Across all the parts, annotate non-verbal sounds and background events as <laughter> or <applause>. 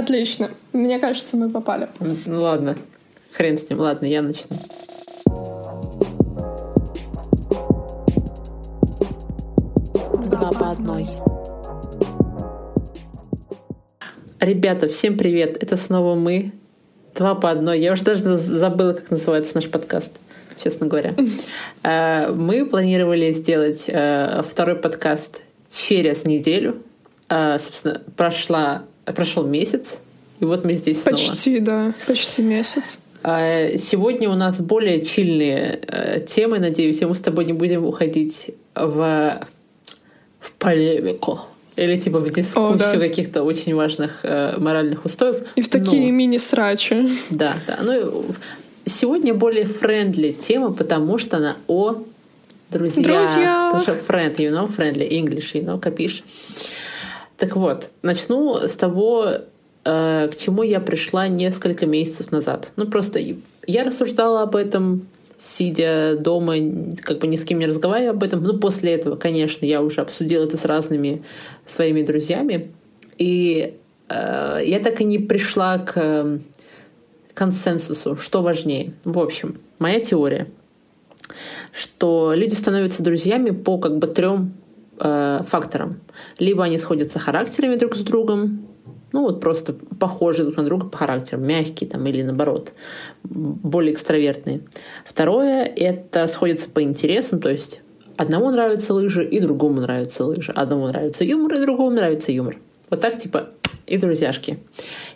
Отлично. Мне кажется, мы попали. Ну ладно. Хрен с ним. Ладно, я начну. Два по одной. Ребята, всем привет! Это снова мы. Два по одной. Я уже даже забыла, как называется наш подкаст, честно говоря. <laughs> Э, мы планировали сделать э, второй подкаст через неделю. Э, собственно, прошла, прошел месяц, и вот мы здесь снова. Почти, да, почти месяц. Сегодня у нас более чильные темы, надеюсь, и мы с тобой не будем уходить в, в полемику или типа в дискуссию О, да. каких-то очень важных э, моральных устоев. И в такие Но... мини-срачи. Да, да. Ну, сегодня более френдли тема, потому что она о друзьях. Друзья. Потому что friend, you know, friendly, English, you know, копишь. Так вот, начну с того, э, к чему я пришла несколько месяцев назад. Ну, просто я рассуждала об этом сидя дома, как бы ни с кем не разговаривая об этом. Ну, после этого, конечно, я уже обсудила это с разными своими друзьями. И э, я так и не пришла к консенсусу, что важнее. В общем, моя теория, что люди становятся друзьями по как бы трем э, факторам. Либо они сходятся характерами друг с другом, ну вот просто похожи друг на друга по характеру, мягкие там или наоборот, более экстравертные. Второе — это сходятся по интересам, то есть одному нравятся лыжи и другому нравятся лыжи. Одному нравится юмор и другому нравится юмор. Вот так типа и друзьяшки.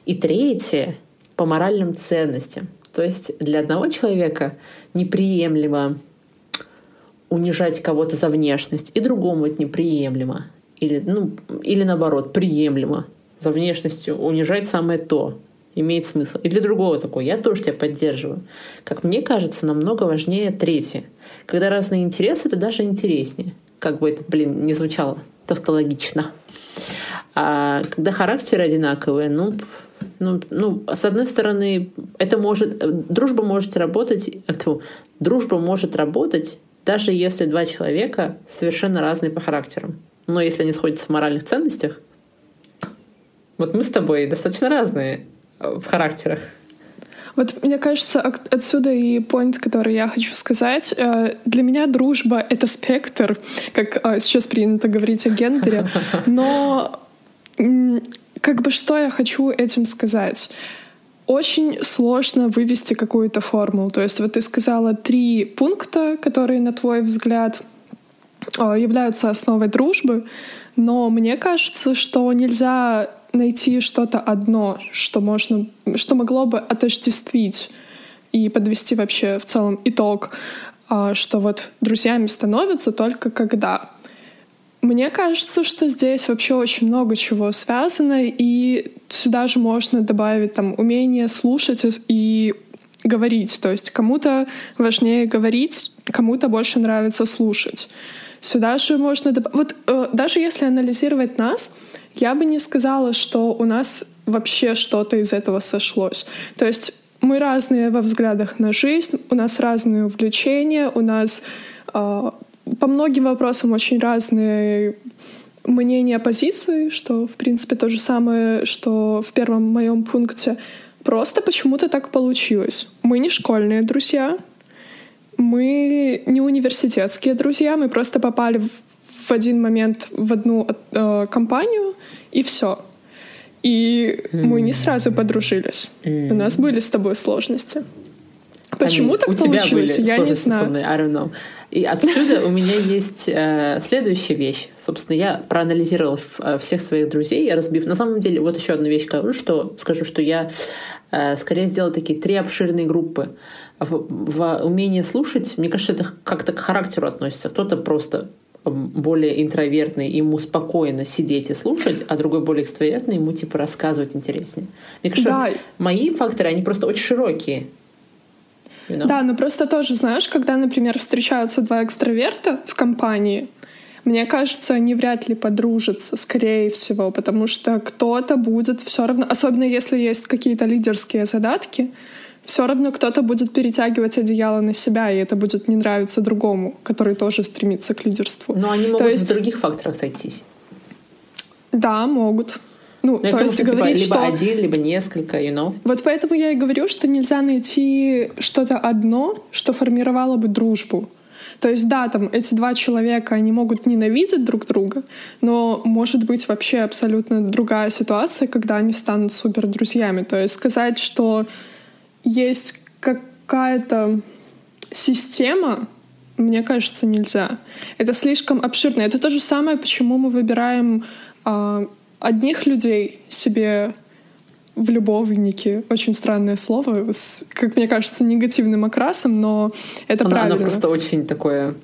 И третье — по моральным ценностям. То есть для одного человека неприемлемо унижать кого-то за внешность, и другому это неприемлемо. Или, ну, или наоборот, приемлемо за внешностью унижать самое то. Имеет смысл. И для другого такой, я тоже тебя поддерживаю. Как мне кажется, намного важнее третье. Когда разные интересы, это даже интереснее. Как бы это, блин, не звучало тавтологично. А когда характеры одинаковые, ну, ну, ну, с одной стороны, это может, дружба может работать, фу, дружба может работать, даже если два человека совершенно разные по характерам. Но если они сходятся в моральных ценностях, вот мы с тобой достаточно разные э, в характерах. Вот мне кажется, отсюда и point, который я хочу сказать. Э, для меня дружба — это спектр, как э, сейчас принято говорить о гендере. <laughs> Но как бы что я хочу этим сказать? Очень сложно вывести какую-то формулу. То есть вот ты сказала три пункта, которые, на твой взгляд, являются основой дружбы, но мне кажется, что нельзя найти что-то одно, что можно, что могло бы отождествить и подвести вообще в целом итог, а, что вот друзьями становятся только когда. Мне кажется, что здесь вообще очень много чего связано, и сюда же можно добавить там умение слушать и говорить. То есть кому-то важнее говорить, кому-то больше нравится слушать. Сюда же можно добавить... Вот э, даже если анализировать нас, я бы не сказала, что у нас вообще что-то из этого сошлось. То есть мы разные во взглядах на жизнь, у нас разные увлечения, у нас э, по многим вопросам очень разные мнения, позиции, что, в принципе, то же самое, что в первом моем пункте. Просто почему-то так получилось. Мы не школьные друзья, мы не университетские друзья, мы просто попали в в один момент в одну э, компанию, и все. И мы не сразу подружились. У нас были с тобой сложности. Почему I так у получилось? Тебя были я не знаю. Мной, I don't know. И отсюда у меня есть э, следующая вещь. Собственно, я проанализировала э, всех своих друзей, я разбив. На самом деле, вот еще одну вещь что скажу, что я э, скорее сделала такие три обширные группы. В, в умении слушать, мне кажется, это как-то к характеру относится. Кто-то просто более интровертный, ему спокойно сидеть и слушать, а другой более экстравертный, ему типа рассказывать интереснее. Мне кажется, да. мои факторы, они просто очень широкие. You know? Да, но просто тоже, знаешь, когда, например, встречаются два экстраверта в компании, мне кажется, они вряд ли подружатся, скорее всего, потому что кто-то будет все равно, особенно если есть какие-то лидерские задатки, все равно кто-то будет перетягивать одеяло на себя, и это будет не нравиться другому, который тоже стремится к лидерству. Но они могут То есть... в других факторах сойтись. Да, могут. Ну, ну то есть что, говорить, типа, либо что... один, либо несколько, you know? Вот поэтому я и говорю, что нельзя найти что-то одно, что формировало бы дружбу. То есть, да, там эти два человека, они могут ненавидеть друг друга, но может быть вообще абсолютно другая ситуация, когда они станут супер друзьями. То есть сказать, что есть какая-то система, мне кажется, нельзя. Это слишком обширно. Это то же самое, почему мы выбираем э, одних людей себе в любовники. Очень странное слово, с, как мне кажется, негативным окрасом, но это оно, правильно. Оно просто очень такое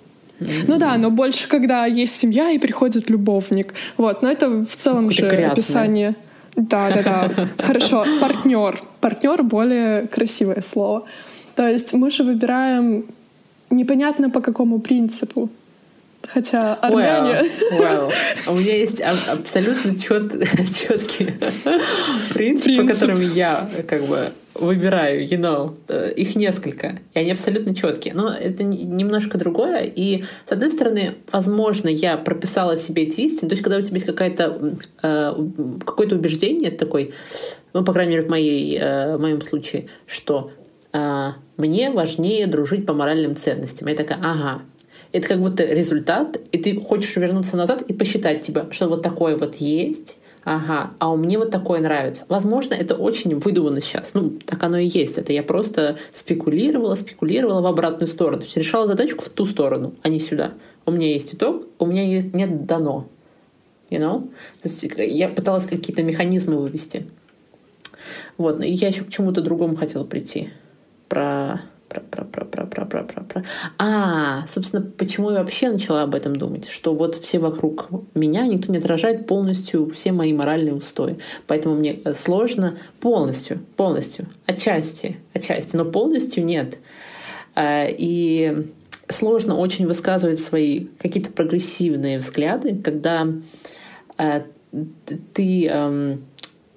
ну да, но больше, когда есть семья и приходит любовник. Вот, но это в целом же грязное. описание. Да, да, да. <laughs> Хорошо. Партнер. Партнер более красивое слово. То есть мы же выбираем непонятно по какому принципу. Хотя Армения... Well, well. У меня есть абсолютно чет, <laughs> четкий принцип, Принцип, по которым я как бы выбираю, you know, э, их несколько, и они абсолютно четкие. Но это немножко другое, и с одной стороны, возможно, я прописала себе эти истины, то есть когда у тебя есть какая-то э, какое-то убеждение такой, ну, по крайней мере, в, моей, э, в моем случае, что мне важнее дружить по моральным ценностям. Я такая, ага, это как будто результат, и ты хочешь вернуться назад и посчитать тебя, что вот такое вот есть, ага, а у меня вот такое нравится. Возможно, это очень выдумано сейчас. Ну, так оно и есть. Это я просто спекулировала, спекулировала в обратную сторону. То есть решала задачку в ту сторону, а не сюда. У меня есть итог, у меня есть, нет дано. You know? То есть я пыталась какие-то механизмы вывести. Вот, и я еще к чему-то другому хотела прийти. Про про, про, про, про, про, про, про. А, собственно, почему я вообще начала об этом думать? Что вот все вокруг меня, никто не отражает полностью все мои моральные устои. Поэтому мне э, сложно полностью, полностью, отчасти, отчасти, но полностью нет. Э, и сложно очень высказывать свои какие-то прогрессивные взгляды, когда э, ты эм,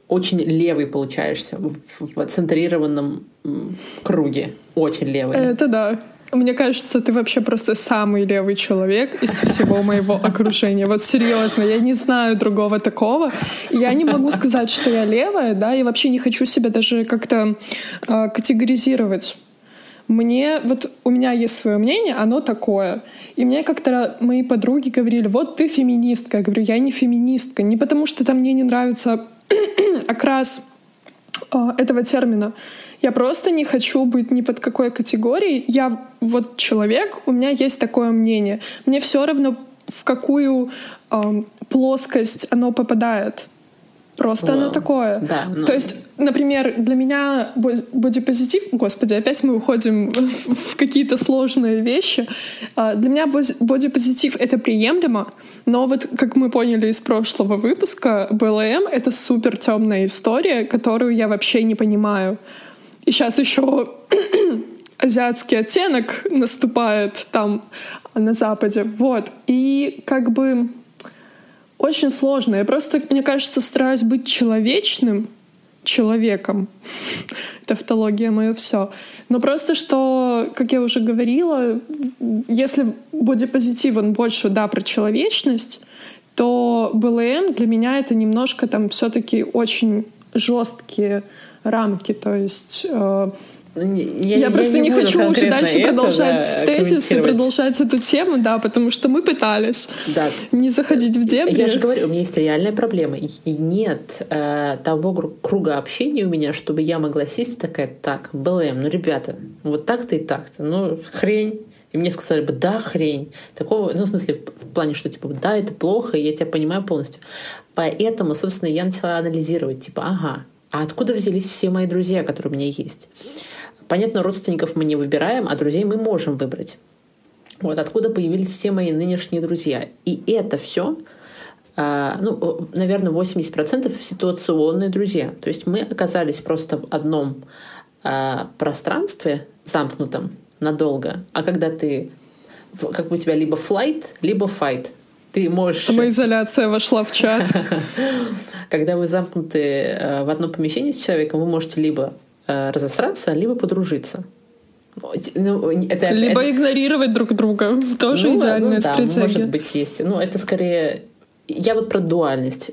очень левый получаешься в центрированном круге. Очень левый. Это да. Мне кажется, ты вообще просто самый левый человек из всего моего окружения. Вот серьезно, я не знаю другого такого. Я не могу сказать, что я левая, да, и вообще не хочу себя даже как-то э, категоризировать. Мне, вот у меня есть свое мнение, оно такое. И мне как-то мои подруги говорили, вот ты феминистка. Я говорю, я не феминистка. Не потому что там мне не нравится <clears throat> окрас этого термина. Я просто не хочу быть ни под какой категорией. Я вот человек, у меня есть такое мнение. Мне все равно, в какую э, плоскость оно попадает. Просто wow. оно такое. Да, ну... То есть, например, для меня бодипозитив, господи, опять мы уходим <laughs> в какие-то сложные вещи. А, для меня бодипозитив — это приемлемо, но вот, как мы поняли из прошлого выпуска, БЛМ — это супер темная история, которую я вообще не понимаю. И сейчас еще <clears throat> азиатский оттенок наступает там на Западе. Вот. И как бы очень сложно. Я просто, мне кажется, стараюсь быть человечным человеком. <laughs> Тавтология мое все. Но просто что, как я уже говорила, если бодипозитив, он больше, да, про человечность, то БЛМ для меня это немножко там все-таки очень жесткие рамки. То есть э, я, я просто не, не хочу уже дальше это, продолжать да, тезис и продолжать эту тему, да, потому что мы пытались да. не заходить в дебри. Я же говорю, у меня есть реальная проблема. И нет э, того круга общения у меня, чтобы я могла сесть такая, так, БЛМ, ну, ребята, вот так-то и так-то, ну, хрень. И мне сказали бы, да, хрень. Такого, ну, в смысле, в плане, что, типа, да, это плохо, я тебя понимаю полностью. Поэтому, собственно, я начала анализировать, типа, ага, а откуда взялись все мои друзья, которые у меня есть? Понятно, родственников мы не выбираем, а друзей мы можем выбрать. Вот откуда появились все мои нынешние друзья. И это все, а, ну, наверное, 80% ситуационные друзья. То есть мы оказались просто в одном а, пространстве замкнутом надолго. А когда ты, как бы у тебя либо flight, либо fight, ты можешь... Самоизоляция вошла в чат. <laughs> Когда вы замкнуты э, в одном помещении с человеком, вы можете либо разосраться, либо подружиться. Ну, это, либо это... игнорировать друг друга. <laughs> Тоже ну, идеальная ну, да, стратегия. Может быть, есть. Ну, это скорее я вот про дуальность.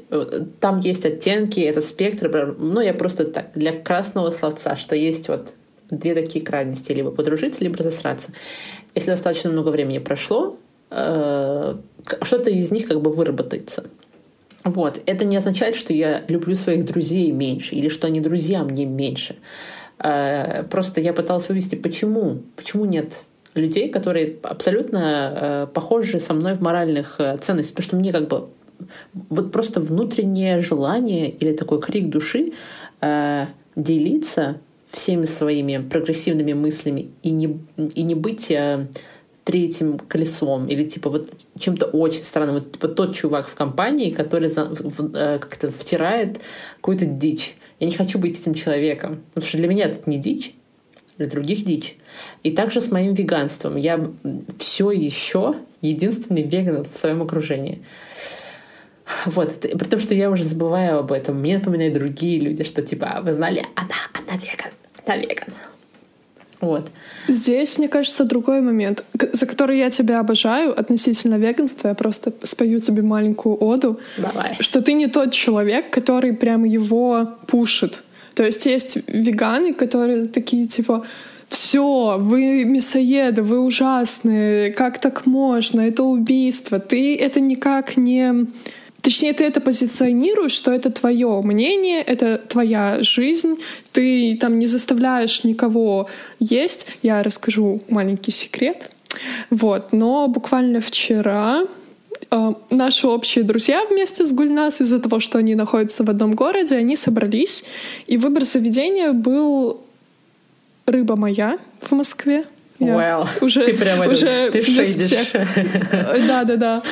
Там есть оттенки, этот спектр. Ну, я просто так, для красного словца, что есть вот две такие крайности. Либо подружиться, либо засраться. Если достаточно много времени прошло, э, что-то из них как бы выработается. Вот. Это не означает, что я люблю своих друзей меньше или что они друзья мне меньше. Э, просто я пыталась вывести, почему, почему нет людей, которые абсолютно э, похожи со мной в моральных э, ценностях. Потому что мне как бы вот просто внутреннее желание или такой крик души делиться всеми своими прогрессивными мыслями и не, и не быть третьим колесом или типа вот чем-то очень странным. Вот типа тот чувак в компании, который за, в, э, как-то втирает какую-то дичь. Я не хочу быть этим человеком, потому что для меня это не дичь, для других дичь. И также с моим веганством. Я все еще единственный веган в своем окружении. Вот, при том, что я уже забываю об этом. Мне напоминают другие люди, что типа, «А вы знали, она, она веган, она веган. Вот. Здесь, мне кажется, другой момент, за который я тебя обожаю относительно веганства. Я просто спою тебе маленькую оду. Давай. Что ты не тот человек, который прям его пушит. То есть есть веганы, которые такие типа все, вы мясоеды, вы ужасные, как так можно, это убийство. Ты это никак не Точнее, ты это позиционируешь, что это твое мнение, это твоя жизнь, ты там не заставляешь никого есть. Я расскажу маленький секрет. Вот, но буквально вчера э, наши общие друзья вместе с Гульнас из-за того, что они находятся в одном городе, они собрались, и выбор заведения был «Рыба моя» в Москве. Well, уже, ты прямо уже ты шейдишь. Да, да, да.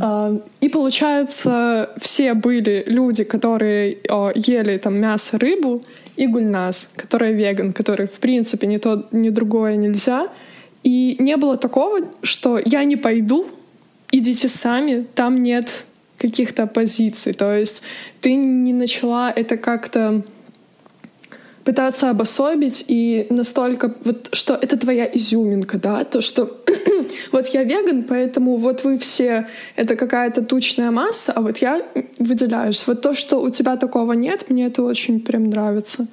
А, и получается, все были люди, которые ели там мясо, рыбу, и гульнас, который веган, который в принципе ни то, ни другое нельзя. И не было такого, что я не пойду, идите сами, там нет каких-то позиций. То есть ты не начала это как-то пытаться обособить и настолько вот что это твоя изюминка, да, то что <clears throat> вот я веган, поэтому вот вы все это какая-то тучная масса, а вот я выделяюсь. Вот то, что у тебя такого нет, мне это очень прям нравится.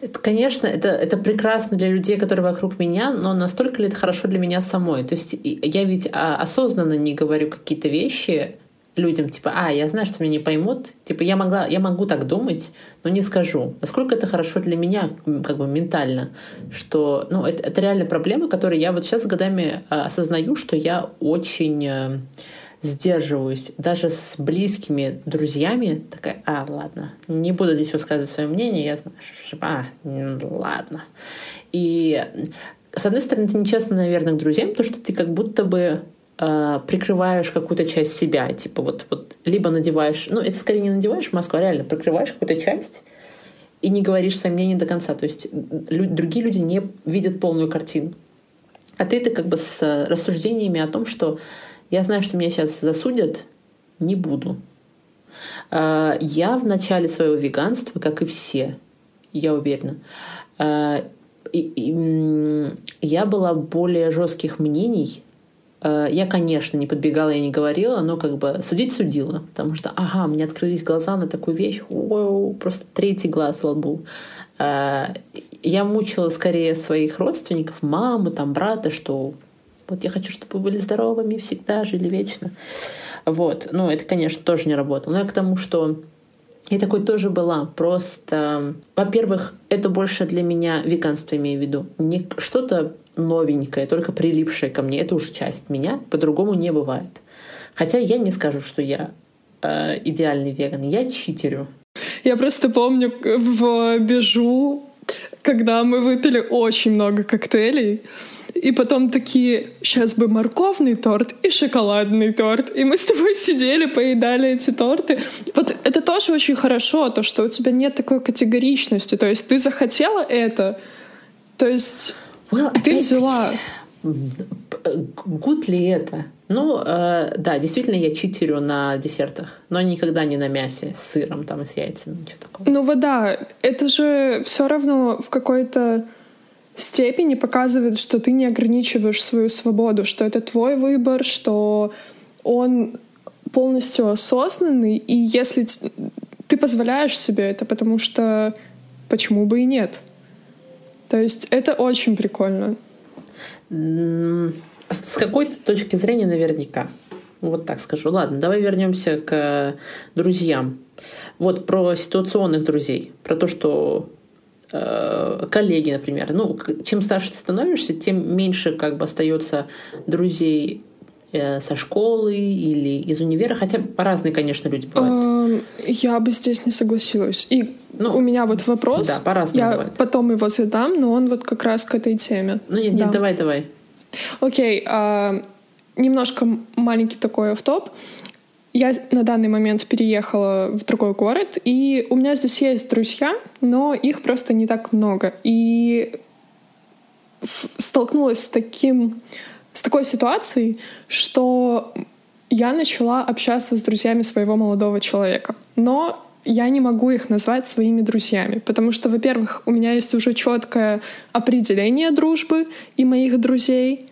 Это, конечно, это, это прекрасно для людей, которые вокруг меня, но настолько ли это хорошо для меня самой? То есть я ведь а, осознанно не говорю какие-то вещи, людям, типа, а, я знаю, что меня не поймут, типа, я, могла, я могу так думать, но не скажу. Насколько это хорошо для меня, как бы ментально, что, ну, это, это реально проблема, которую я вот сейчас годами а, осознаю, что я очень а, сдерживаюсь даже с близкими друзьями. Такая, а, ладно, не буду здесь высказывать свое мнение, я знаю, а, ладно. И с одной стороны, это нечестно, наверное, к друзьям, потому что ты как будто бы э, прикрываешь какую-то часть себя, типа вот, вот либо надеваешь, ну это скорее не надеваешь маску, а реально прикрываешь какую-то часть и не говоришь свое мнение до конца. То есть лю- другие люди не видят полную картину. А ты это как бы с рассуждениями о том, что я знаю, что меня сейчас засудят, не буду. Э, я в начале своего веганства, как и все, я уверена, э, я была более жестких мнений я, конечно, не подбегала и не говорила, но как бы судить судила, потому что, ага, мне открылись глаза на такую вещь, Воу, просто третий глаз во лбу. Э, я мучила скорее своих родственников, мамы, там, брата, что вот я хочу, чтобы вы были здоровыми всегда, жили вечно. Вот. Ну, это, конечно, тоже не работало. Но я к тому, что я такой тоже была. Просто, во-первых, это больше для меня веганство, имею в виду. Не что-то новенькое, только прилипшее ко мне. Это уже часть меня. По-другому не бывает. Хотя я не скажу, что я э, идеальный веган. Я читерю. Я просто помню в Бежу, когда мы выпили очень много коктейлей, и потом такие, сейчас бы морковный торт и шоколадный торт. И мы с тобой сидели, поедали эти торты. Вот это тоже очень хорошо, то, что у тебя нет такой категоричности. То есть ты захотела это, то есть well, ты взяла... Гуд ли это? Ну, э, да, действительно, я читерю на десертах, но никогда не на мясе с сыром там и с яйцами, ничего такого. Ну, вода, это же все равно в какой-то степени показывает, что ты не ограничиваешь свою свободу, что это твой выбор, что он полностью осознанный, и если ты позволяешь себе это, потому что почему бы и нет? То есть это очень прикольно. С какой-то точки зрения наверняка. Вот так скажу. Ладно, давай вернемся к друзьям. Вот про ситуационных друзей, про то, что э, коллеги, например. Ну, чем старше ты становишься, тем меньше как бы остается друзей э, со школы или из универа, хотя по-разные, конечно, люди бывают. Я бы здесь не согласилась. И ну, у меня вот вопрос. Да, по-разному Я бывает. потом его задам, но он вот как раз к этой теме. Ну нет, да. нет, давай, давай. Окей, а, немножко маленький такой автоп. Я на данный момент переехала в другой город, и у меня здесь есть друзья, но их просто не так много. И столкнулась с таким, с такой ситуацией, что я начала общаться с друзьями своего молодого человека. Но я не могу их назвать своими друзьями, потому что, во-первых, у меня есть уже четкое определение дружбы и моих друзей,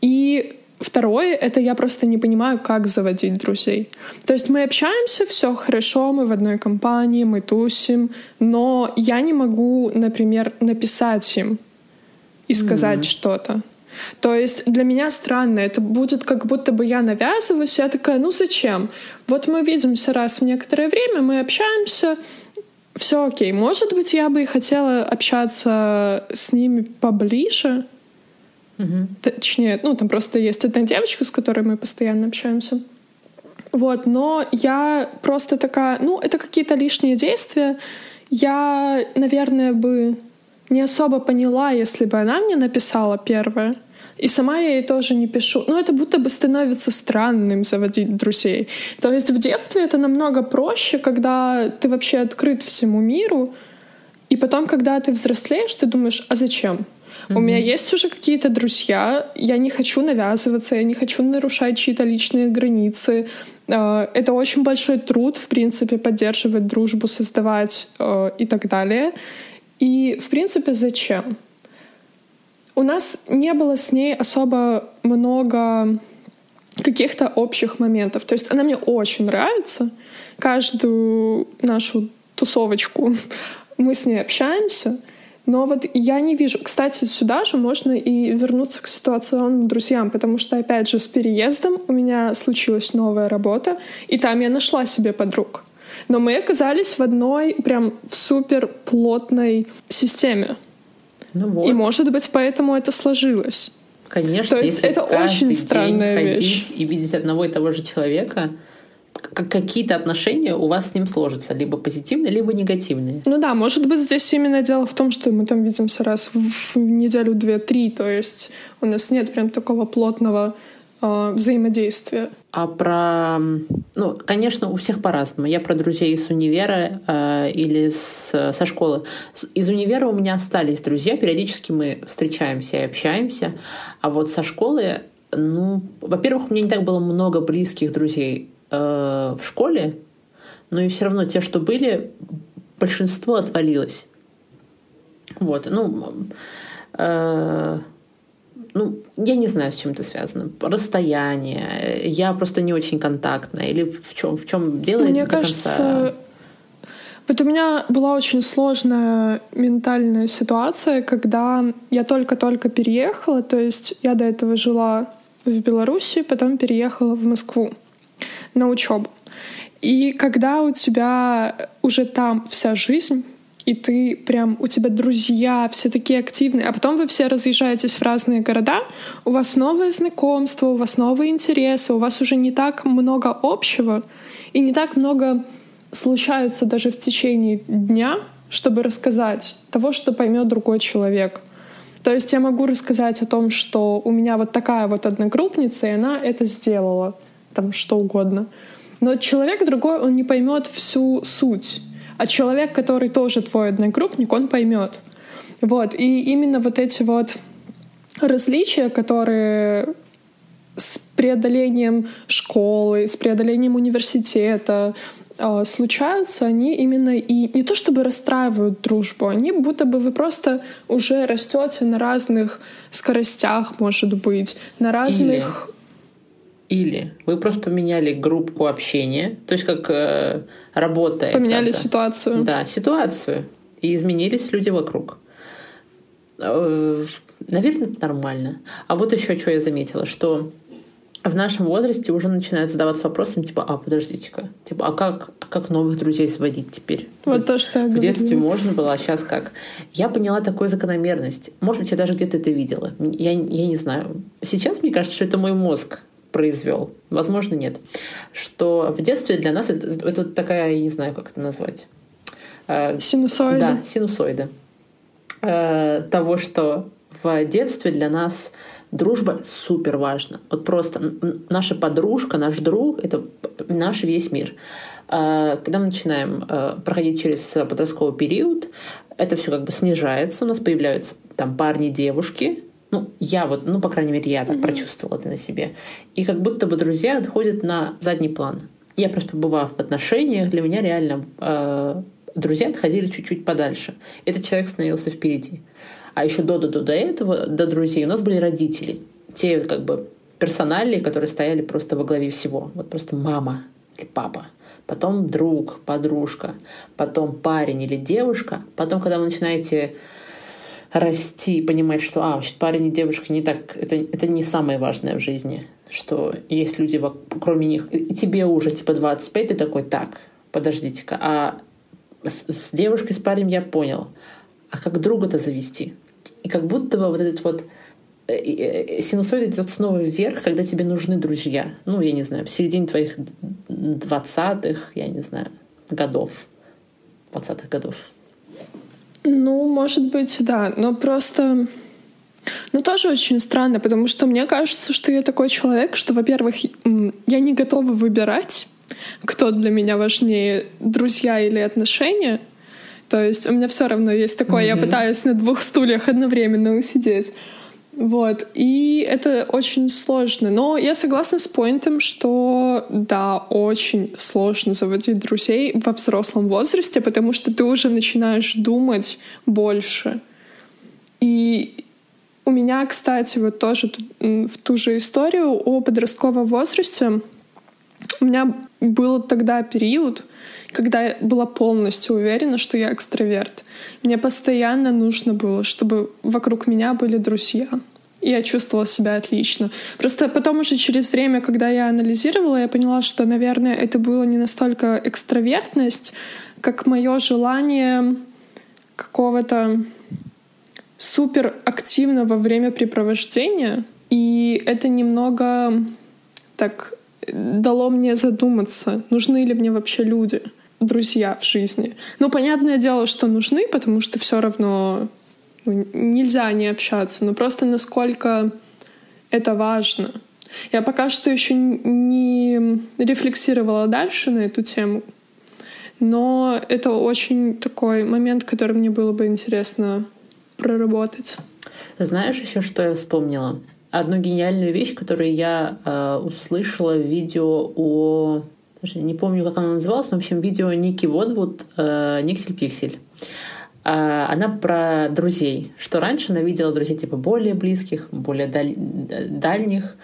и Второе — это я просто не понимаю, как заводить друзей. То есть мы общаемся, все хорошо, мы в одной компании, мы тусим, но я не могу, например, написать им и сказать mm-hmm. что-то. То есть для меня странно, это будет как будто бы я навязываюсь, я такая, ну зачем? Вот мы видимся раз в некоторое время, мы общаемся, все окей. Может быть, я бы и хотела общаться с ними поближе, Угу. Точнее, ну, там просто есть одна девочка, с которой мы постоянно общаемся. Вот, но я просто такая, ну, это какие-то лишние действия. Я, наверное, бы не особо поняла, если бы она мне написала первое. И сама я ей тоже не пишу. Но это будто бы становится странным заводить друзей. То есть в детстве это намного проще, когда ты вообще открыт всему миру. И потом, когда ты взрослеешь, ты думаешь, а зачем? Mm-hmm. У меня есть уже какие-то друзья, я не хочу навязываться, я не хочу нарушать чьи-то личные границы. Э, это очень большой труд, в принципе, поддерживать дружбу, создавать э, и так далее. И, в принципе, зачем? У нас не было с ней особо много каких-то общих моментов. То есть она мне очень нравится. Каждую нашу тусовочку <laughs> мы с ней общаемся — но вот я не вижу. Кстати, сюда же можно и вернуться к ситуационным друзьям, потому что, опять же, с переездом у меня случилась новая работа, и там я нашла себе подруг. Но мы оказались в одной прям супер плотной системе. Ну вот. И, может быть, поэтому это сложилось. Конечно, То есть это очень странная день вещь. и видеть одного и того же человека, какие-то отношения у вас с ним сложатся, либо позитивные, либо негативные. Ну да, может быть, здесь именно дело в том, что мы там видимся раз в неделю, две, три, то есть у нас нет прям такого плотного э, взаимодействия. А про... Ну, конечно, у всех по-разному. Я про друзей из универа э, или с, со школы. Из универа у меня остались друзья. Периодически мы встречаемся и общаемся. А вот со школы, ну, во-первых, у меня не так было много близких друзей э, в школе, но и все равно те, что были, большинство отвалилось. Вот, ну, э, ну, я не знаю, с чем это связано. Расстояние. Я просто не очень контактная. Или в чем, в чем дело? Мне кажется, конца... вот у меня была очень сложная ментальная ситуация, когда я только-только переехала. То есть я до этого жила в Беларуси, потом переехала в Москву на учебу. И когда у тебя уже там вся жизнь, и ты прям, у тебя друзья, все такие активные, а потом вы все разъезжаетесь в разные города, у вас новые знакомства, у вас новые интересы, у вас уже не так много общего, и не так много случается даже в течение дня, чтобы рассказать того, что поймет другой человек. То есть я могу рассказать о том, что у меня вот такая вот одногруппница, и она это сделала там что угодно. Но человек другой, он не поймет всю суть. А человек, который тоже твой одногруппник, он поймет. Вот. И именно вот эти вот различия, которые с преодолением школы, с преодолением университета э, случаются, они именно и не то чтобы расстраивают дружбу, они будто бы вы просто уже растете на разных скоростях, может быть, на разных Или вы просто поменяли группу общения, то есть как э, работает. Поменяли это. ситуацию. Да, ситуацию. И изменились люди вокруг. Э, наверное, это нормально. А вот еще что я заметила, что в нашем возрасте уже начинают задаваться вопросом, типа, а, подождите-ка, типа, а как, а как новых друзей сводить теперь? Вот то, что я В детстве можно было, а сейчас как? Я поняла такую закономерность. Может быть, я даже где-то это видела. Я, я не знаю. Сейчас мне кажется, что это мой мозг произвел. Возможно, нет. Что в детстве для нас это, это такая, я не знаю, как это назвать. Э, синусоида. Да, синусоида. Э, того, что в детстве для нас дружба супер важна. Вот просто наша подружка, наш друг — это наш весь мир. Э, когда мы начинаем проходить через подростковый период, это все как бы снижается, у нас появляются там парни, девушки, ну, я вот, ну, по крайней мере, я так mm-hmm. прочувствовала это на себе. И как будто бы друзья отходят на задний план. Я просто побывав в отношениях, для меня реально э, друзья отходили чуть-чуть подальше. Этот человек становился впереди. А еще до, до, до, до этого, до друзей, у нас были родители. Те как бы персонали, которые стояли просто во главе всего. Вот просто мама или папа. Потом друг, подружка. Потом парень или девушка. Потом, когда вы начинаете расти и понимать, что а, вообще парень и девушка не так, это, это не самое важное в жизни, что есть люди, кроме них, и тебе уже типа 25, ты такой, так, подождите-ка, а с, с девушкой, с парнем я понял, а как друга-то завести? И как будто бы вот этот вот э, э, синусоид идет снова вверх, когда тебе нужны друзья. Ну, я не знаю, в середине твоих двадцатых, я не знаю, годов. Двадцатых годов. Ну, может быть, да. Но просто... Ну, тоже очень странно, потому что мне кажется, что я такой человек, что, во-первых, я не готова выбирать, кто для меня важнее, друзья или отношения. То есть у меня все равно есть такое, mm-hmm. я пытаюсь на двух стульях одновременно усидеть. Вот. И это очень сложно. Но я согласна с поинтом, что да, очень сложно заводить друзей во взрослом возрасте, потому что ты уже начинаешь думать больше. И у меня, кстати, вот тоже в ту же историю о подростковом возрасте. У меня был тогда период, когда я была полностью уверена, что я экстраверт. Мне постоянно нужно было, чтобы вокруг меня были друзья. И я чувствовала себя отлично. Просто потом уже через время, когда я анализировала, я поняла, что, наверное, это было не настолько экстравертность, как мое желание какого-то супер активного времяпрепровождения. И это немного так дало мне задуматься, нужны ли мне вообще люди, друзья в жизни. Ну, понятное дело, что нужны, потому что все равно ну, нельзя не общаться, но просто насколько это важно. Я пока что еще не рефлексировала дальше на эту тему, но это очень такой момент, который мне было бы интересно проработать. Знаешь еще, что я вспомнила? Одну гениальную вещь, которую я э, услышала в видео о... Даже не помню, как оно называлось, но, в общем, видео Ники Водвуд э, «Никсель Пиксель». Э, она про друзей, что раньше она видела друзей типа более близких, более даль... дальних,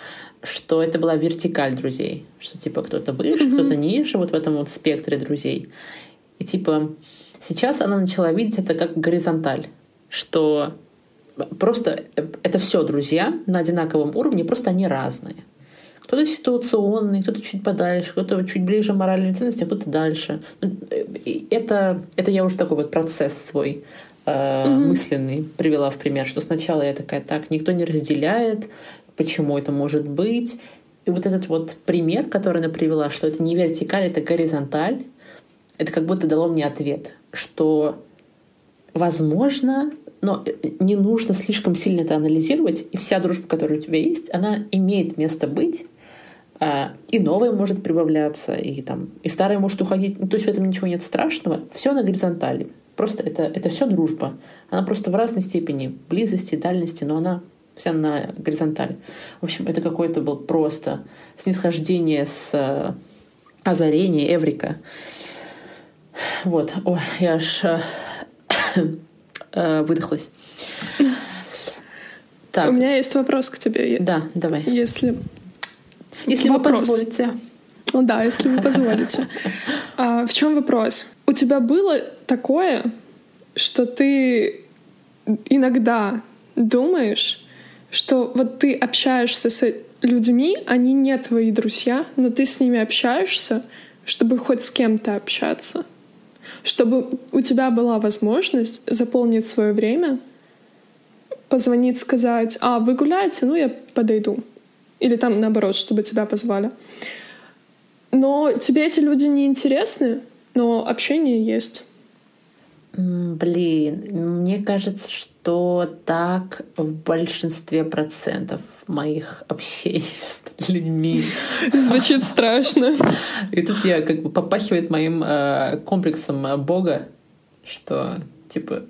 что это была вертикаль друзей, что типа кто-то выше, mm-hmm. кто-то ниже, вот в этом вот спектре друзей. И типа сейчас она начала видеть это как горизонталь, что просто это все друзья на одинаковом уровне, просто они разные. Кто-то ситуационный, кто-то чуть подальше, кто-то чуть ближе моральной ценности, а кто-то дальше. Ну, это, это я уже такой вот процесс свой э, mm-hmm. мысленный привела в пример, что сначала я такая, так, никто не разделяет, почему это может быть. И вот этот вот пример, который она привела, что это не вертикаль, это горизонталь, это как будто дало мне ответ, что возможно но э, не нужно слишком сильно это анализировать, и вся дружба, которая у тебя есть, она имеет место быть, а, и новая может прибавляться, и, там, и старая может уходить. Ну, то есть в этом ничего нет страшного. Все на горизонтали. Просто это, это все дружба. Она просто в разной степени близости, дальности, но она вся на горизонтали. В общем, это какое-то было просто снисхождение с э, озарения, эврика. Вот. Ой, я аж э, выдохлась. Так. У меня есть вопрос к тебе. Да, давай. Если Если вопрос. вы позволите. Ну да, если вы позволите. <laughs> А, в чем вопрос? У тебя было такое, что ты иногда думаешь, что вот ты общаешься с людьми, они не твои друзья, но ты с ними общаешься, чтобы хоть с кем-то общаться, чтобы у тебя была возможность заполнить свое время, позвонить, сказать, а вы гуляете, ну я подойду. Или там наоборот, чтобы тебя позвали. Но тебе эти люди не интересны, но общение есть. Блин, мне кажется, что так в большинстве процентов моих общений <laughs> с людьми. Звучит страшно. И тут я как бы попахивает моим э, комплексом Бога, что типа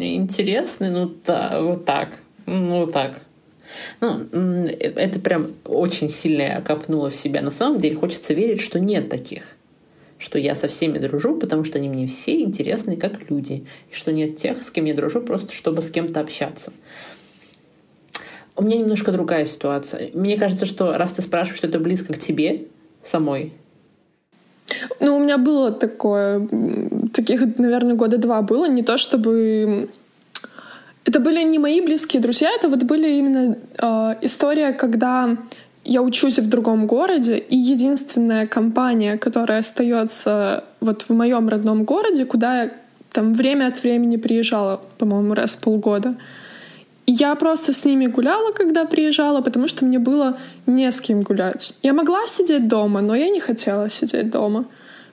интересный, ну да, вот так, ну вот так. Ну, это прям очень сильно я копнула в себя. На самом деле хочется верить, что нет таких что я со всеми дружу, потому что они мне все интересны как люди, и что нет тех, с кем я дружу, просто чтобы с кем-то общаться. У меня немножко другая ситуация. Мне кажется, что раз ты спрашиваешь, что это близко к тебе самой, ну, у меня было такое, таких, наверное, года два было, не то чтобы это были не мои близкие друзья, это вот были именно э, история, когда я учусь в другом городе, и единственная компания, которая остается вот в моем родном городе, куда я там время от времени приезжала, по-моему, раз в полгода. Я просто с ними гуляла, когда приезжала, потому что мне было не с кем гулять. Я могла сидеть дома, но я не хотела сидеть дома.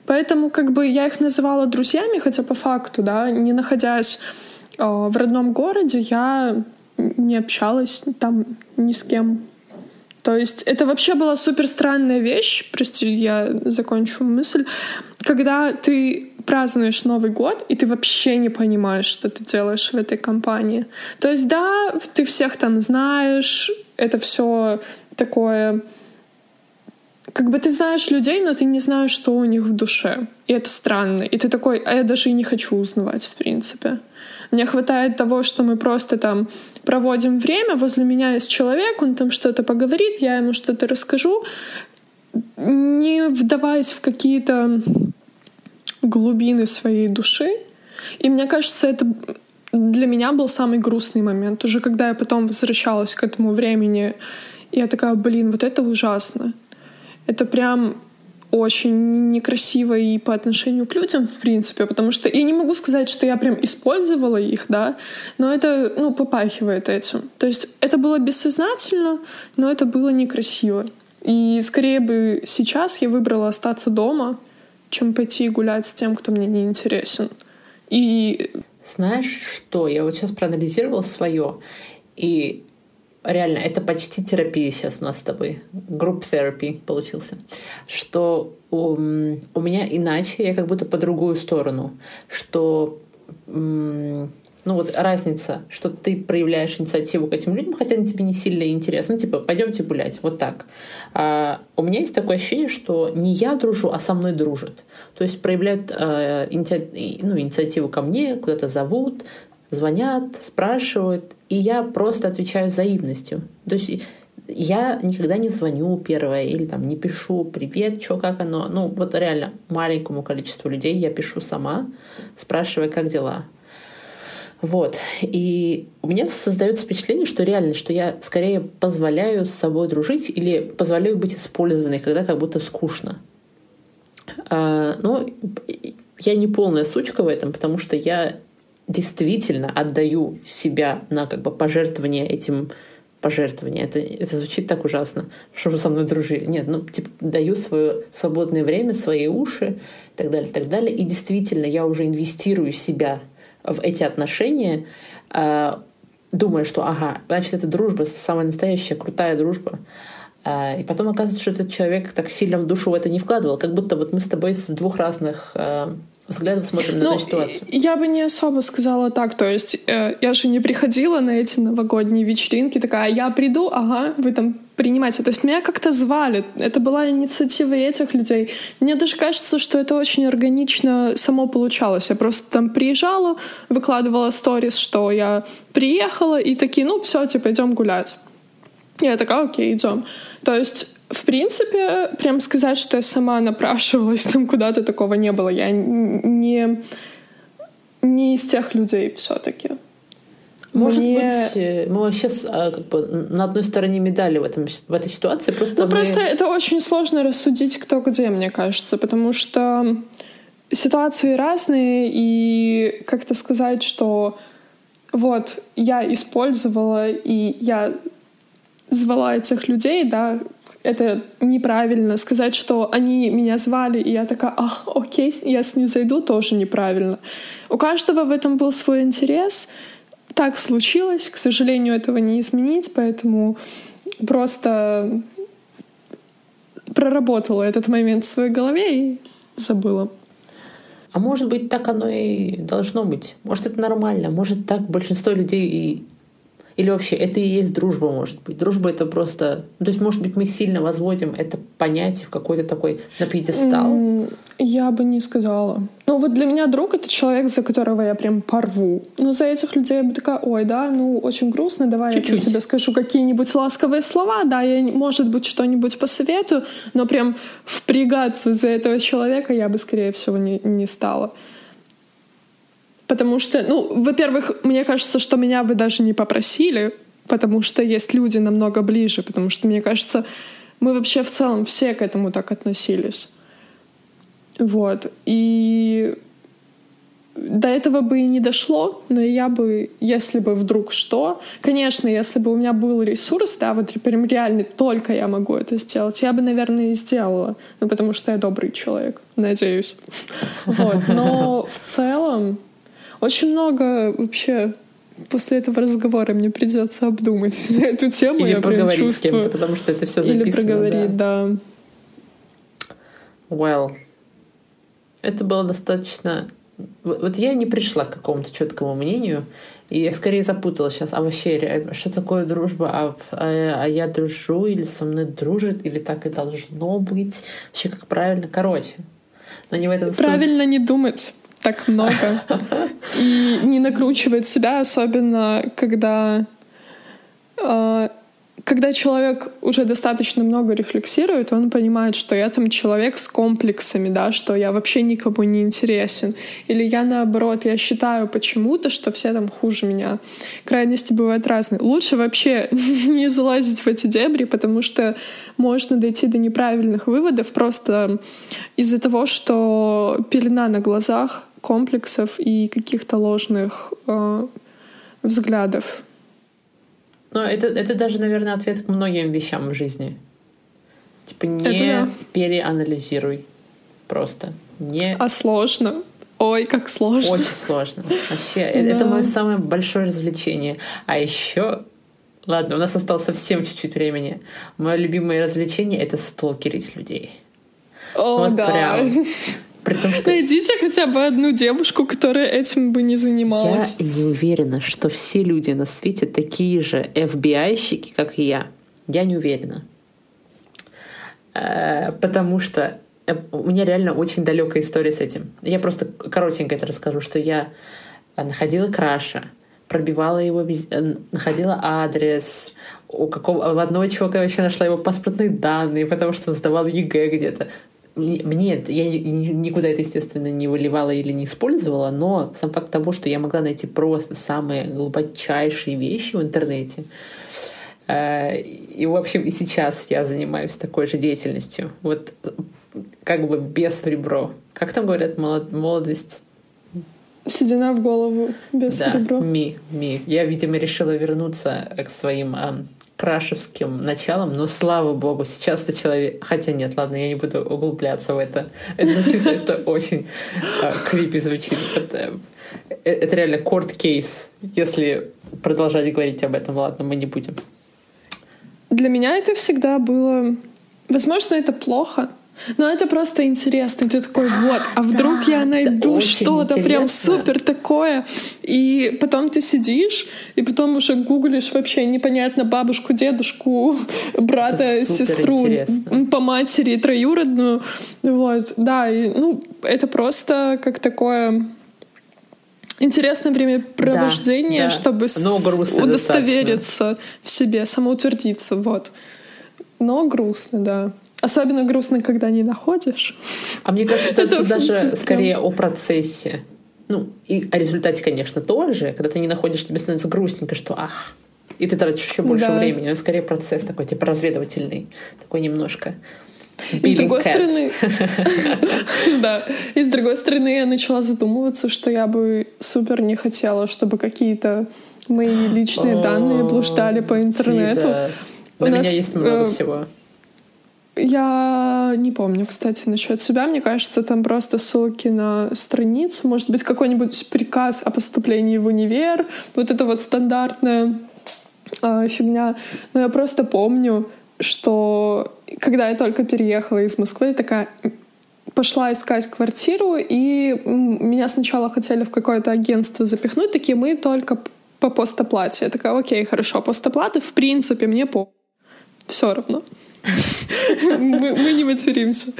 Поэтому как бы я их называла друзьями, хотя по факту, да, не находясь э, в родном городе, я не общалась там ни с кем. То есть это вообще была супер странная вещь, прости, я закончу мысль, когда ты празднуешь Новый год, и ты вообще не понимаешь, что ты делаешь в этой компании. То есть да, ты всех там знаешь, это все такое как бы ты знаешь людей, но ты не знаешь, что у них в душе. И это странно. И ты такой, а я даже и не хочу узнавать, в принципе. Мне хватает того, что мы просто там проводим время, возле меня есть человек, он там что-то поговорит, я ему что-то расскажу, не вдаваясь в какие-то глубины своей души. И мне кажется, это для меня был самый грустный момент. Уже когда я потом возвращалась к этому времени, я такая, блин, вот это ужасно. Это прям очень некрасиво и по отношению к людям, в принципе, потому что я не могу сказать, что я прям использовала их, да, но это, ну, попахивает этим. То есть это было бессознательно, но это было некрасиво. И скорее бы сейчас я выбрала остаться дома, чем пойти гулять с тем, кто мне не интересен. И знаешь что? Я вот сейчас проанализировала свое, и реально, это почти терапия сейчас у нас с тобой. Group therapy получился. Что у, у меня иначе, я как будто по другую сторону. Что ну вот разница, что ты проявляешь инициативу к этим людям, хотя они тебе не сильно интересны, ну, типа, пойдемте гулять, вот так. А у меня есть такое ощущение, что не я дружу, а со мной дружат. То есть проявляют э, иници... ну, инициативу ко мне, куда-то зовут, звонят, спрашивают, и я просто отвечаю взаимностью. То есть я никогда не звоню первое или там не пишу «Привет, что, как оно?». Ну, вот реально маленькому количеству людей я пишу сама, спрашивая, как дела. Вот. И у меня создается впечатление, что реально, что я скорее позволяю с собой дружить или позволяю быть использованной, когда как будто скучно. А, ну, я не полная сучка в этом, потому что я действительно отдаю себя на как бы пожертвование этим пожертвование. Это, это звучит так ужасно, чтобы со мной дружили. Нет, ну, типа, даю свое свободное время, свои уши и так далее, и так далее. И действительно, я уже инвестирую себя в эти отношения, э, думая, что, ага, значит, это дружба, самая настоящая, крутая дружба. Э, и потом оказывается, что этот человек так сильно в душу в это не вкладывал, как будто вот мы с тобой с двух разных э, взглядов смотрим на ну, эту ситуацию? Я бы не особо сказала так. То есть э, я же не приходила на эти новогодние вечеринки, такая, я приду, ага, вы там принимайте. То есть меня как-то звали. Это была инициатива этих людей. Мне даже кажется, что это очень органично само получалось. Я просто там приезжала, выкладывала сторис, что я приехала, и такие, ну все, типа, идем гулять. Я такая, окей, идем. То есть, в принципе, прям сказать, что я сама напрашивалась там куда-то, такого не было. Я не, не из тех людей все-таки. Может Мне... быть, э, мы вообще а, как бы, на одной стороне медали в, этом, в этой ситуации. Просто ну, мы... просто это очень сложно рассудить, кто где, мне кажется, потому что ситуации разные, и как-то сказать, что вот я использовала и я звала этих людей, да, это неправильно. Сказать, что они меня звали, и я такая, а, окей, я с ним зайду, тоже неправильно. У каждого в этом был свой интерес, так случилось, к сожалению, этого не изменить, поэтому просто проработала этот момент в своей голове и забыла. А может быть, так оно и должно быть. Может, это нормально. Может, так большинство людей и или вообще это и есть дружба, может быть. Дружба это просто... Ну, то есть, может быть, мы сильно возводим это понятие в какой-то такой на пьедестал? Я бы не сказала. Ну вот для меня друг — это человек, за которого я прям порву. Но за этих людей я бы такая, ой, да, ну очень грустно, давай Чуть-чуть. я тебе скажу какие-нибудь ласковые слова, да, я, может быть, что-нибудь посоветую, но прям впрягаться за этого человека я бы, скорее всего, не, не стала. Потому что, ну, во-первых, мне кажется, что меня бы даже не попросили, потому что есть люди намного ближе, потому что, мне кажется, мы вообще в целом все к этому так относились. Вот. И до этого бы и не дошло, но я бы, если бы вдруг что, конечно, если бы у меня был ресурс, да, вот прям реально только я могу это сделать, я бы, наверное, и сделала, ну, потому что я добрый человек, надеюсь. <laughs> Вот. Но в целом очень много вообще после этого разговора мне придется обдумать <laughs> эту тему. Или я проговорить прям с кем-то, потому что это все записано. Или проговорить, да. да. Well, это было достаточно... Вот я не пришла к какому-то четкому мнению, и я скорее запуталась сейчас. А вообще, что такое дружба? А, а, а я дружу, или со мной дружит, или так и должно быть? Вообще, как правильно? Короче, но не в этом Правильно суть. не думать так много. И не накручивает себя, особенно когда э, когда человек уже достаточно много рефлексирует, он понимает, что я там человек с комплексами, да, что я вообще никому не интересен. Или я наоборот, я считаю почему-то, что все там хуже меня. Крайности бывают разные. Лучше вообще <laughs> не залазить в эти дебри, потому что можно дойти до неправильных выводов просто из-за того, что пелена на глазах комплексов и каких-то ложных э, взглядов. Но это, это даже, наверное, ответ к многим вещам в жизни. Типа не да. переанализируй. Просто. Не... А сложно. Ой, как сложно. Очень сложно. Вообще, да. это мое самое большое развлечение. А еще Ладно, у нас осталось совсем чуть-чуть времени. Мое любимое развлечение — это сталкерить людей. О, вот да. Прям. <laughs> При том, что... Найдите хотя бы одну девушку, которая этим бы не занималась. Я не уверена, что все люди на свете такие же FBI-щики, как и я. Я не уверена. Э, потому что э, у меня реально очень далекая история с этим. Я просто коротенько это расскажу, что я находила краша, пробивала его, э, находила адрес, у какого, у одного чувака я вообще нашла его паспортные данные, потому что он сдавал ЕГЭ где-то мне я никуда это, естественно, не выливала или не использовала, но сам факт того, что я могла найти просто самые глубочайшие вещи в интернете, э, и, в общем, и сейчас я занимаюсь такой же деятельностью. Вот как бы бес в ребро. Как там говорят, молодость Седина в голову без да, ребро. Ми, ми. Я, видимо, решила вернуться к своим крашевским началом, но слава богу, сейчас это человек... Хотя нет, ладно, я не буду углубляться в это. Это звучит, это очень крипи звучит. Это, э, это реально case, если продолжать говорить об этом. Ладно, мы не будем. Для меня это всегда было... Возможно, это плохо, но это просто интересно. Ты такой, вот, а вдруг да, я найду что-то прям супер такое. И потом ты сидишь, и потом уже гуглишь вообще непонятно бабушку, дедушку, <laughs> брата, сестру интересно. по матери троюродную. Вот, да, и, ну, это просто как такое интересное времяпровождение, да, чтобы Но удостовериться достаточно. в себе, самоутвердиться, вот. Но грустно, да. Особенно грустно, когда не находишь. А мне кажется, это, это даже скорее о процессе. Ну, и о результате, конечно, тоже. Когда ты не находишь, тебе становится грустненько, что ах, и ты тратишь еще больше да. времени. Но скорее процесс такой, типа разведывательный, такой немножко. И с другой стороны, <laughs> да. И с другой стороны, я начала задумываться, что я бы супер не хотела, чтобы какие-то мои личные данные блуждали по интернету. У меня есть много э, всего. Я не помню, кстати, насчет себя. Мне кажется, там просто ссылки на страницу. Может быть, какой-нибудь приказ о поступлении в универ. Вот это вот стандартная э, фигня. Но я просто помню, что когда я только переехала из Москвы, я такая пошла искать квартиру, и меня сначала хотели в какое-то агентство запихнуть, такие мы только по постоплате. Я такая, окей, хорошо, постоплаты, в принципе, мне по все равно мы, мы не материмся.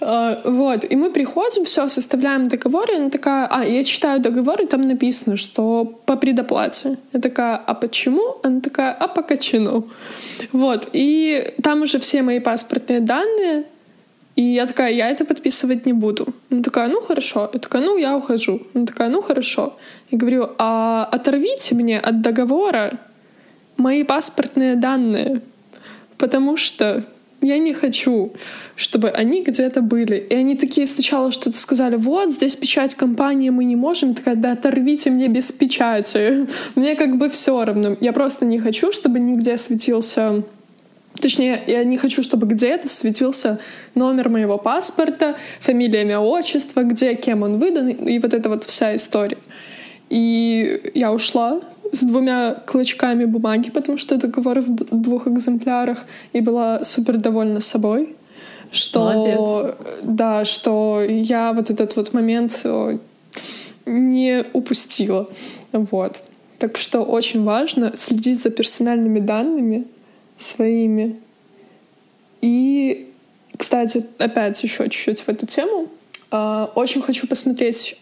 А, вот. И мы приходим, все, составляем договор, и она такая, а, я читаю договор, и там написано, что по предоплате. Я такая, а почему? Она такая, а по качану. Вот. И там уже все мои паспортные данные, и я такая, я это подписывать не буду. Она такая, ну хорошо. Я такая, ну я ухожу. Она такая, ну хорошо. Я говорю, а оторвите мне от договора мои паспортные данные потому что я не хочу, чтобы они где-то были. И они такие сначала что-то сказали, вот, здесь печать компании мы не можем. Такая, да оторвите мне без печати. <laughs> Мне как бы все равно. Я просто не хочу, чтобы нигде светился Точнее, я не хочу, чтобы где-то светился номер моего паспорта, фамилия, имя, отчество, где, кем он выдан, и вот эта вот вся история. И я ушла, с двумя клочками бумаги, потому что договор в двух экземплярах, и была супер довольна собой, что Молодец. да, что я вот этот вот момент не упустила, вот. Так что очень важно следить за персональными данными своими. И, кстати, опять еще чуть-чуть в эту тему. А, очень хочу посмотреть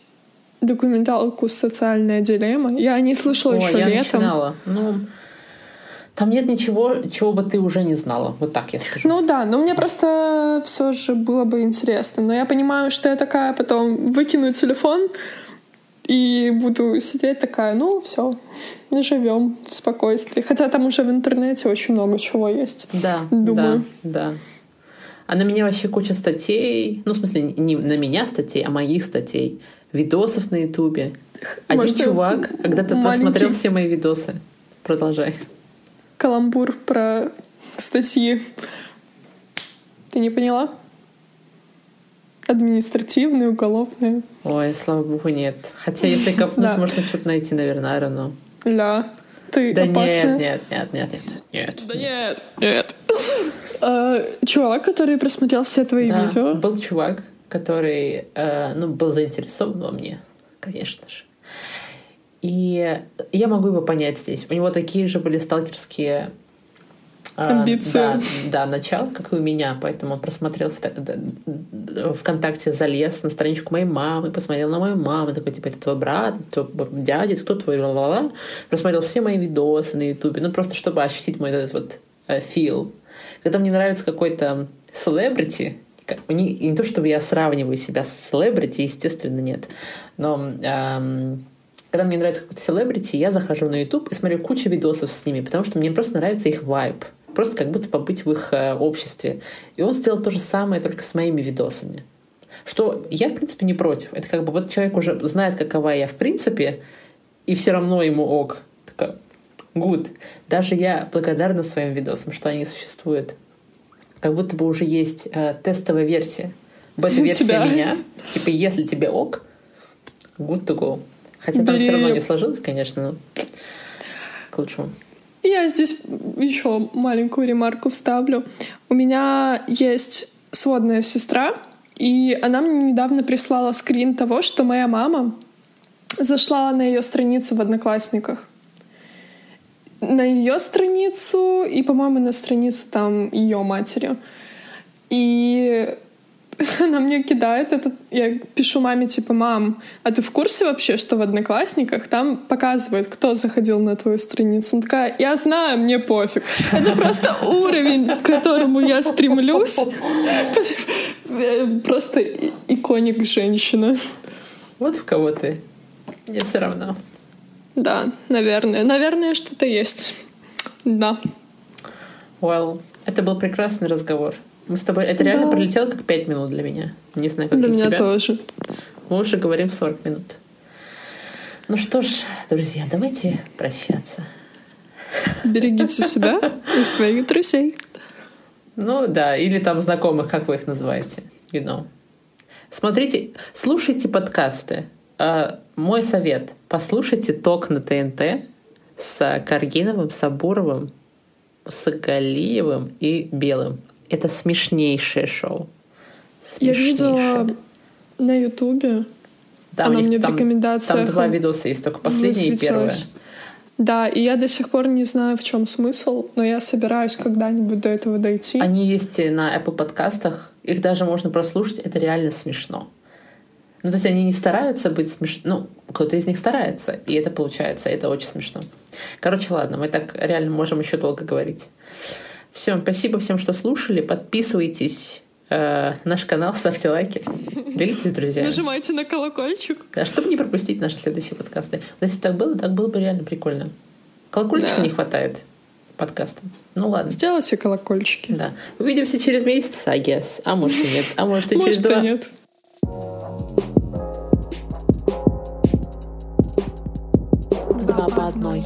документалку «Социальная дилемма». Я не слышала О, еще я летом. Начинала. Ну, там нет ничего, чего бы ты уже не знала. Вот так я скажу. Ну да, но мне просто все же было бы интересно. Но я понимаю, что я такая потом выкину телефон и буду сидеть такая, ну все, живем в спокойствии. Хотя там уже в интернете очень много чего есть. Да, думаю. Да, да. А на меня вообще куча статей, ну, в смысле, не на меня статей, а моих статей видосов на Ютубе. Один Может, чувак когда-то маленький... просмотрел все мои видосы. Продолжай. Каламбур про статьи. Ты не поняла? Административные, уголовные. Ой, слава богу, нет. Хотя, если копнуть, можно что-то найти, наверное, равно. Ля. Ты да нет, нет, нет, нет, нет, нет. Да нет, нет. <laughs> А, чувак, который просмотрел все твои видео. был чувак, который э, ну, был заинтересован во мне, конечно же. И я могу его понять здесь. У него такие же были сталкерские э, амбиции. Да, да, начало, как и у меня. Поэтому он просмотрел в ВКонтакте, залез на страничку моей мамы, посмотрел на мою маму, такой, типа, это твой брат, твой дядя, кто твой, ла-ла-ла. Просмотрел все мои видосы на Ютубе, ну, просто чтобы ощутить мой этот вот э, feel. Когда мне нравится какой-то не, не то чтобы я сравниваю себя с селебрити, естественно, нет. Но эм, когда мне нравится какой-то селебрити, я захожу на YouTube и смотрю кучу видосов с ними, потому что мне просто нравится их вайб. Просто как будто побыть в их э, обществе. И он сделал то же самое, только с моими видосами. Что я, в принципе, не против. Это как бы вот человек уже знает, какова я в принципе, и все равно ему ок. Такая, good. Даже я благодарна своим видосам, что они существуют как будто бы уже есть э, тестовая версия. Бета-версия Тебя. меня. Типа, если тебе ок, good to go. Хотя Бери... там все равно не сложилось, конечно, но к лучшему. Я здесь еще маленькую ремарку вставлю. У меня есть сводная сестра, и она мне недавно прислала скрин того, что моя мама зашла на ее страницу в Одноклассниках на ее страницу и, по-моему, на страницу там ее матери. И <laughs> она мне кидает этот... Я пишу маме, типа, мам, а ты в курсе вообще, что в Одноклассниках там показывает, кто заходил на твою страницу? Она такая, я знаю, мне пофиг. Это просто уровень, к которому я стремлюсь. <laughs> Просто иконик женщина. Вот в кого ты. Мне все равно. Да, наверное. Наверное, что-то есть. Да. Well, это был прекрасный разговор. Мы с тобой... Это реально да. пролетело как пять минут для меня. Не знаю, как для, для меня тебя. тоже. Мы уже говорим 40 минут. Ну что ж, друзья, давайте прощаться. Берегите себя и своих друзей. Ну да, или там знакомых, как вы их называете. You know. Смотрите, слушайте подкасты. А, мой совет. Послушайте ток на ТНТ с Каргиновым, Сабуровым, Сагалиевым и Белым. Это смешнейшее шоу. Смешнейшее. Я видела на Ютубе. Да, Она мне там, в рекомендациях. Там два видоса есть, только последнее и первое. Да, и я до сих пор не знаю, в чем смысл, но я собираюсь когда-нибудь до этого дойти. Они есть на Apple подкастах, их даже можно прослушать, это реально смешно. Ну, то есть они не стараются быть смешно. Ну, кто-то из них старается, и это получается, это очень смешно. Короче, ладно, мы так реально можем еще долго говорить. Все, спасибо всем, что слушали. Подписывайтесь э, наш канал, <laughs> ставьте лайки, делитесь с друзьями. Нажимайте на колокольчик. Да, чтобы не пропустить наши следующие подкасты. Но если бы так было, так было бы реально прикольно. Колокольчика да. не хватает подкастам. Ну ладно. Сделайте колокольчики. Да. Увидимся через месяц, I guess. А может и нет. А может и через два. нет. По одной.